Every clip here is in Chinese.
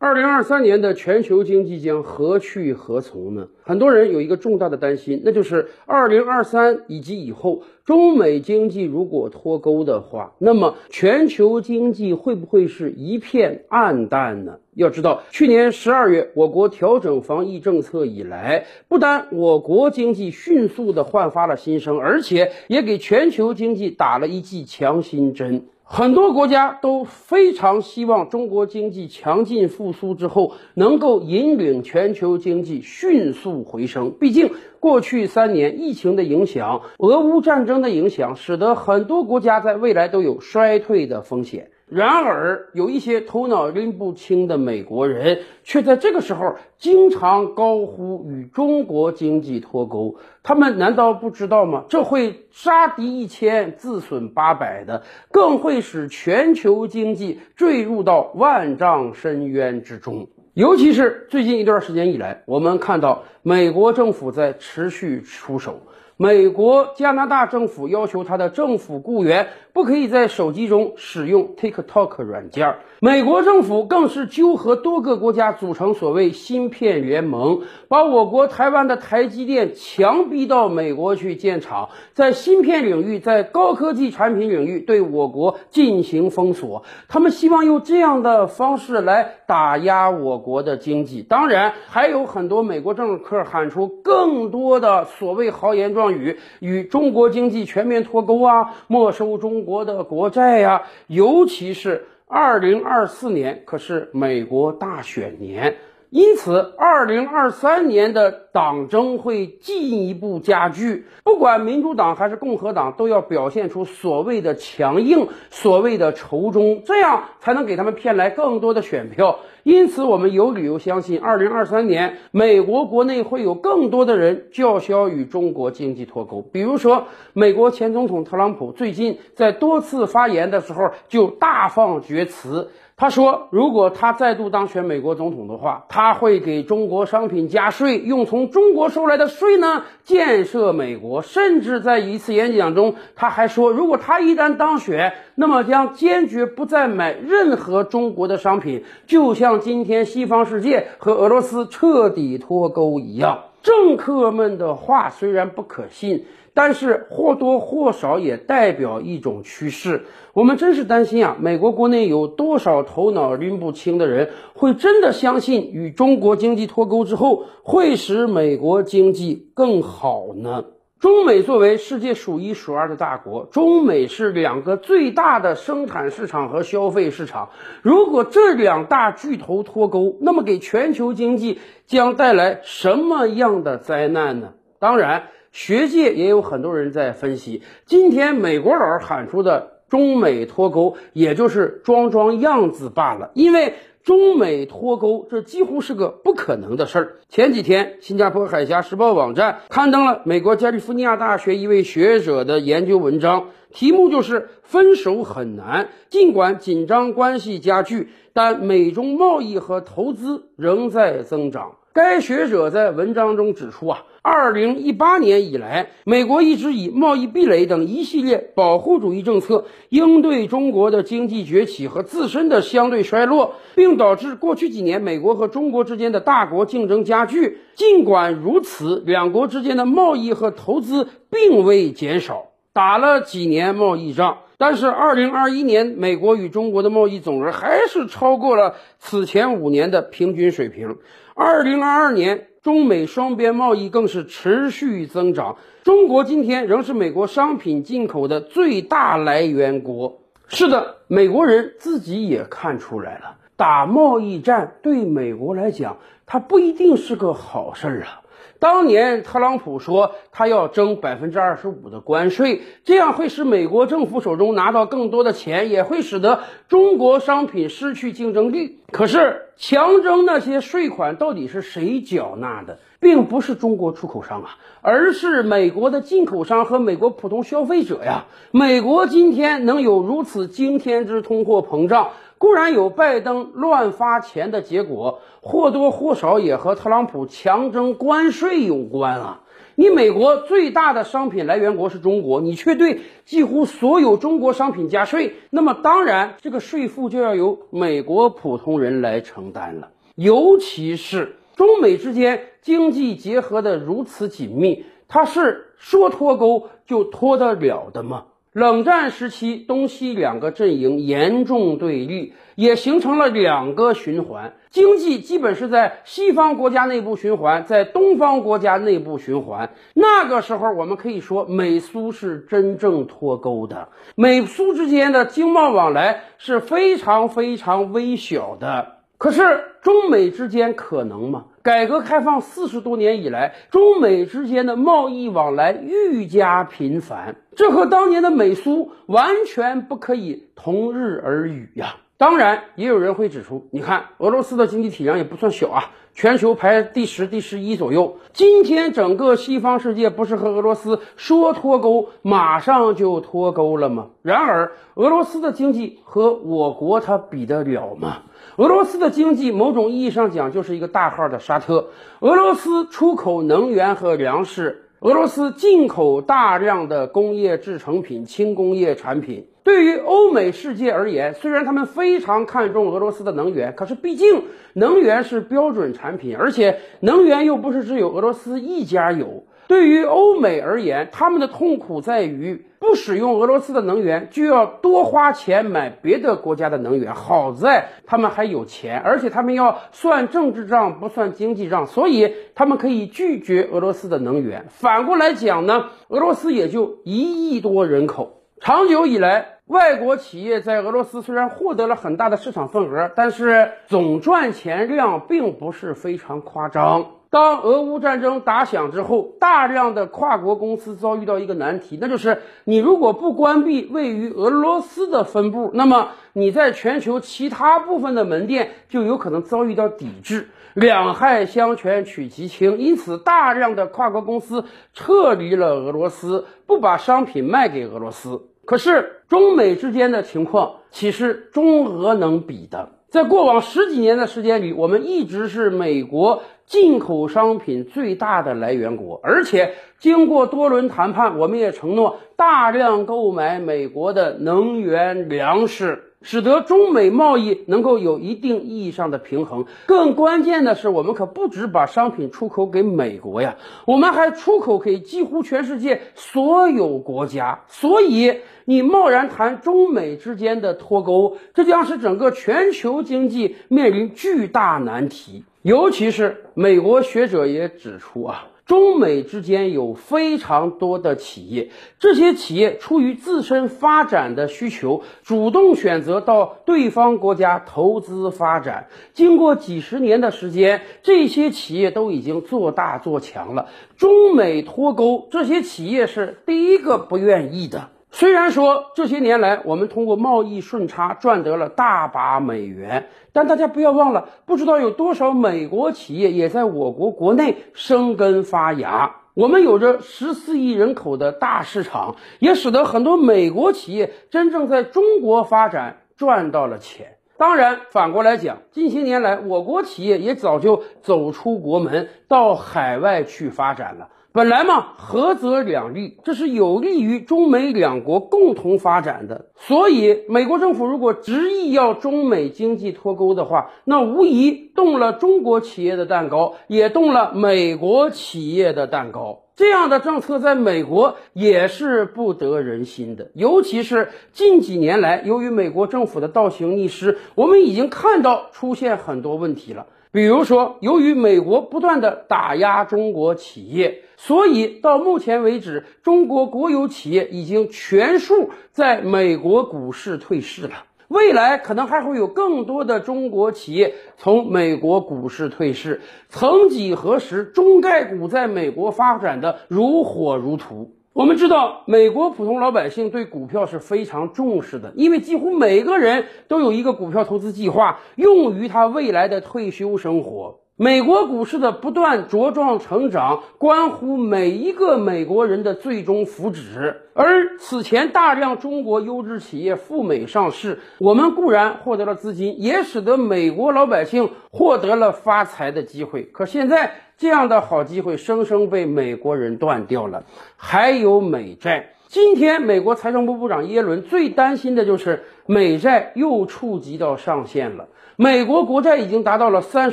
二零二三年的全球经济将何去何从呢？很多人有一个重大的担心，那就是二零二三以及以后，中美经济如果脱钩的话，那么全球经济会不会是一片暗淡呢？要知道，去年十二月我国调整防疫政策以来，不但我国经济迅速的焕发了新生，而且也给全球经济打了一剂强心针。很多国家都非常希望中国经济强劲复苏之后，能够引领全球经济迅速回升。毕竟，过去三年疫情的影响、俄乌战争的影响，使得很多国家在未来都有衰退的风险。然而，有一些头脑拎不清的美国人，却在这个时候经常高呼与中国经济脱钩。他们难道不知道吗？这会杀敌一千，自损八百的，更会使全球经济坠入到万丈深渊之中。尤其是最近一段时间以来，我们看到美国政府在持续出手。美国、加拿大政府要求他的政府雇员不可以在手机中使用 TikTok 软件。美国政府更是纠合多个国家组成所谓芯片联盟，把我国台湾的台积电强逼到美国去建厂，在芯片领域、在高科技产品领域对我国进行封锁。他们希望用这样的方式来打压我国的经济。当然，还有很多美国政客喊出更多的所谓豪言壮。与与中国经济全面脱钩啊，没收中国的国债呀，尤其是二零二四年可是美国大选年。因此，二零二三年的党争会进一步加剧。不管民主党还是共和党，都要表现出所谓的强硬、所谓的仇中，这样才能给他们骗来更多的选票。因此，我们有理由相信，二零二三年美国国内会有更多的人叫嚣与中国经济脱钩。比如说，美国前总统特朗普最近在多次发言的时候就大放厥词。他说，如果他再度当选美国总统的话，他会给中国商品加税，用从中国收来的税呢建设美国。甚至在一次演讲中，他还说，如果他一旦当选，那么将坚决不再买任何中国的商品，就像今天西方世界和俄罗斯彻底脱钩一样。政客们的话虽然不可信。但是或多或少也代表一种趋势。我们真是担心啊，美国国内有多少头脑拎不清的人会真的相信与中国经济脱钩之后会使美国经济更好呢？中美作为世界数一数二的大国，中美是两个最大的生产市场和消费市场。如果这两大巨头脱钩，那么给全球经济将带来什么样的灾难呢？当然。学界也有很多人在分析，今天美国佬喊出的中美脱钩，也就是装装样子罢了。因为中美脱钩，这几乎是个不可能的事儿。前几天，新加坡海峡时报网站刊登了美国加利福尼亚大学一位学者的研究文章，题目就是“分手很难，尽管紧张关系加剧，但美中贸易和投资仍在增长”。该学者在文章中指出啊。二零一八年以来，美国一直以贸易壁垒等一系列保护主义政策应对中国的经济崛起和自身的相对衰落，并导致过去几年美国和中国之间的大国竞争加剧。尽管如此，两国之间的贸易和投资并未减少。打了几年贸易仗，但是二零二一年美国与中国的贸易总额还是超过了此前五年的平均水平。二零二二年。中美双边贸易更是持续增长，中国今天仍是美国商品进口的最大来源国。是的，美国人自己也看出来了，打贸易战对美国来讲，它不一定是个好事儿啊。当年特朗普说他要征百分之二十五的关税，这样会使美国政府手中拿到更多的钱，也会使得中国商品失去竞争力。可是强征那些税款到底是谁缴纳的，并不是中国出口商啊，而是美国的进口商和美国普通消费者呀。美国今天能有如此惊天之通货膨胀？固然有拜登乱发钱的结果，或多或少也和特朗普强征关税有关啊。你美国最大的商品来源国是中国，你却对几乎所有中国商品加税，那么当然这个税负就要由美国普通人来承担了。尤其是中美之间经济结合的如此紧密，它是说脱钩就脱得了的吗？冷战时期，东西两个阵营严重对立，也形成了两个循环。经济基本是在西方国家内部循环，在东方国家内部循环。那个时候，我们可以说美苏是真正脱钩的，美苏之间的经贸往来是非常非常微小的。可是，中美之间可能吗？改革开放四十多年以来，中美之间的贸易往来愈加频繁，这和当年的美苏完全不可以同日而语呀。当然，也有人会指出，你看俄罗斯的经济体量也不算小啊，全球排第十、第十一左右。今天整个西方世界不是和俄罗斯说脱钩，马上就脱钩了吗？然而，俄罗斯的经济和我国它比得了吗？俄罗斯的经济，某种意义上讲，就是一个大号的沙特。俄罗斯出口能源和粮食，俄罗斯进口大量的工业制成品、轻工业产品。对于欧美世界而言，虽然他们非常看重俄罗斯的能源，可是毕竟能源是标准产品，而且能源又不是只有俄罗斯一家有。对于欧美而言，他们的痛苦在于不使用俄罗斯的能源，就要多花钱买别的国家的能源。好在他们还有钱，而且他们要算政治账，不算经济账，所以他们可以拒绝俄罗斯的能源。反过来讲呢，俄罗斯也就一亿多人口，长久以来，外国企业在俄罗斯虽然获得了很大的市场份额，但是总赚钱量并不是非常夸张。当俄乌战争打响之后，大量的跨国公司遭遇到一个难题，那就是你如果不关闭位于俄罗斯的分部，那么你在全球其他部分的门店就有可能遭遇到抵制。两害相权取其轻，因此大量的跨国公司撤离了俄罗斯，不把商品卖给俄罗斯。可是中美之间的情况岂是中俄能比的？在过往十几年的时间里，我们一直是美国进口商品最大的来源国，而且经过多轮谈判，我们也承诺大量购买美国的能源粮食。使得中美贸易能够有一定意义上的平衡。更关键的是，我们可不止把商品出口给美国呀，我们还出口给几乎全世界所有国家。所以，你贸然谈中美之间的脱钩，这将使整个全球经济面临巨大难题。尤其是美国学者也指出啊。中美之间有非常多的企业，这些企业出于自身发展的需求，主动选择到对方国家投资发展。经过几十年的时间，这些企业都已经做大做强了。中美脱钩，这些企业是第一个不愿意的。虽然说这些年来我们通过贸易顺差赚得了大把美元，但大家不要忘了，不知道有多少美国企业也在我国国内生根发芽。我们有着十四亿人口的大市场，也使得很多美国企业真正在中国发展赚到了钱。当然，反过来讲，近些年来我国企业也早就走出国门，到海外去发展了。本来嘛，合则两利，这是有利于中美两国共同发展的。所以，美国政府如果执意要中美经济脱钩的话，那无疑动了中国企业的蛋糕，也动了美国企业的蛋糕。这样的政策在美国也是不得人心的。尤其是近几年来，由于美国政府的倒行逆施，我们已经看到出现很多问题了。比如说，由于美国不断的打压中国企业，所以到目前为止，中国国有企业已经全数在美国股市退市了。未来可能还会有更多的中国企业从美国股市退市。曾几何时，中概股在美国发展的如火如荼。我们知道，美国普通老百姓对股票是非常重视的，因为几乎每个人都有一个股票投资计划，用于他未来的退休生活。美国股市的不断茁壮成长，关乎每一个美国人的最终福祉。而此前大量中国优质企业赴美上市，我们固然获得了资金，也使得美国老百姓获得了发财的机会。可现在，这样的好机会生生被美国人断掉了。还有美债。今天，美国财政部部长耶伦最担心的就是美债又触及到上限了。美国国债已经达到了三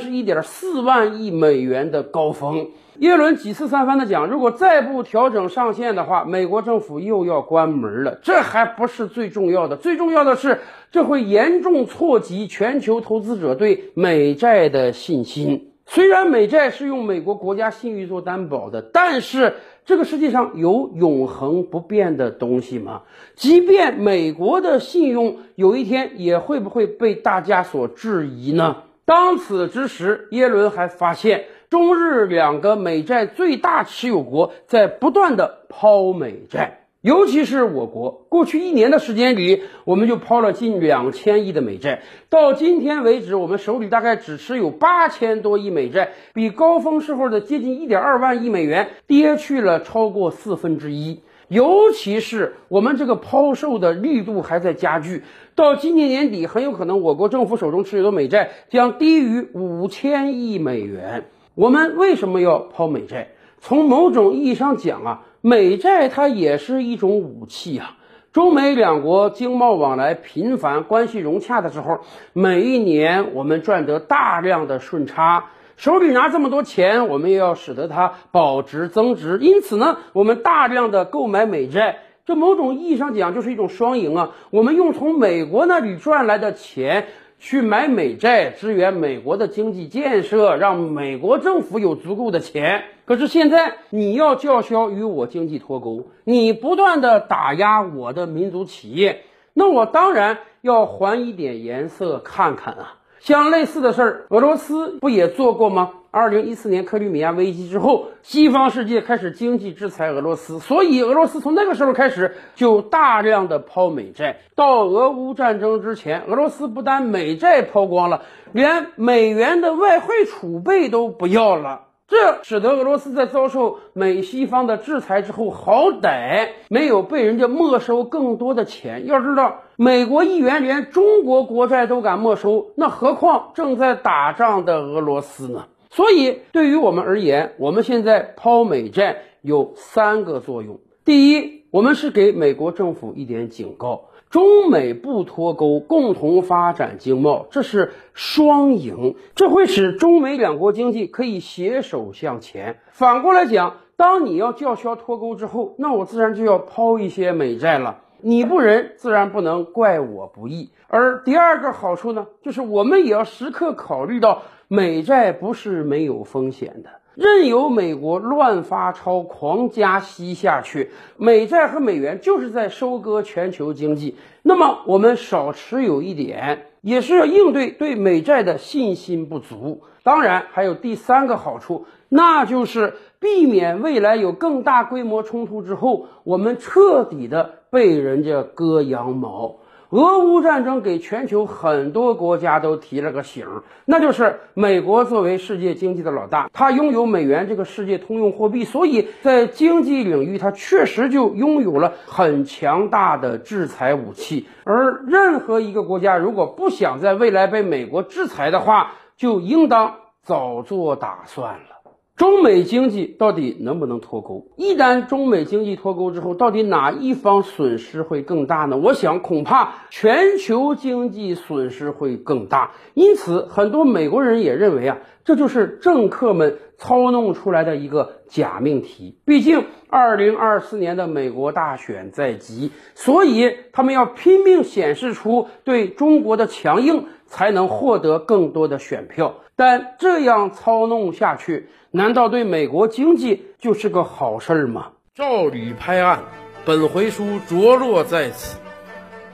十一点四万亿美元的高峰。耶伦几次三番的讲，如果再不调整上限的话，美国政府又要关门了。这还不是最重要的，最重要的是，这会严重挫及全球投资者对美债的信心。虽然美债是用美国国家信誉做担保的，但是。这个世界上有永恒不变的东西吗？即便美国的信用有一天也会不会被大家所质疑呢？当此之时，耶伦还发现中日两个美债最大持有国在不断的抛美债。尤其是我国，过去一年的时间里，我们就抛了近两千亿的美债。到今天为止，我们手里大概只持有八千多亿美债，比高峰时候的接近一点二万亿美元跌去了超过四分之一。尤其是我们这个抛售的力度还在加剧，到今年年底，很有可能我国政府手中持有的美债将低于五千亿美元。我们为什么要抛美债？从某种意义上讲啊。美债它也是一种武器啊！中美两国经贸往来频繁、关系融洽的时候，每一年我们赚得大量的顺差，手里拿这么多钱，我们也要使得它保值增值。因此呢，我们大量的购买美债，这某种意义上讲就是一种双赢啊！我们用从美国那里赚来的钱。去买美债支援美国的经济建设，让美国政府有足够的钱。可是现在你要叫嚣与我经济脱钩，你不断的打压我的民族企业，那我当然要还一点颜色看看啊。像类似的事儿，俄罗斯不也做过吗？二零一四年克里米亚危机之后，西方世界开始经济制裁俄罗斯，所以俄罗斯从那个时候开始就大量的抛美债。到俄乌战争之前，俄罗斯不但美债抛光了，连美元的外汇储备都不要了。这使得俄罗斯在遭受美西方的制裁之后，好歹没有被人家没收更多的钱。要知道，美国议员连中国国债都敢没收，那何况正在打仗的俄罗斯呢？所以，对于我们而言，我们现在抛美债有三个作用：第一，我们是给美国政府一点警告。中美不脱钩，共同发展经贸，这是双赢，这会使中美两国经济可以携手向前。反过来讲，当你要叫嚣脱钩之后，那我自然就要抛一些美债了。你不仁，自然不能怪我不义。而第二个好处呢，就是我们也要时刻考虑到美债不是没有风险的。任由美国乱发钞、狂加息下去，美债和美元就是在收割全球经济。那么，我们少持有一点，也是要应对对美债的信心不足。当然，还有第三个好处，那就是避免未来有更大规模冲突之后，我们彻底的被人家割羊毛。俄乌战争给全球很多国家都提了个醒，那就是美国作为世界经济的老大，它拥有美元这个世界通用货币，所以在经济领域，它确实就拥有了很强大的制裁武器。而任何一个国家如果不想在未来被美国制裁的话，就应当早做打算了。中美经济到底能不能脱钩？一旦中美经济脱钩之后，到底哪一方损失会更大呢？我想，恐怕全球经济损失会更大。因此，很多美国人也认为啊，这就是政客们操弄出来的一个假命题。毕竟，二零二四年的美国大选在即，所以他们要拼命显示出对中国的强硬，才能获得更多的选票。但这样操弄下去，难道对美国经济就是个好事儿吗？照吕拍案，本回书着落在此。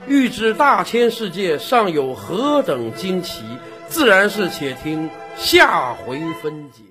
欲知大千世界尚有何等惊奇，自然是且听下回分解。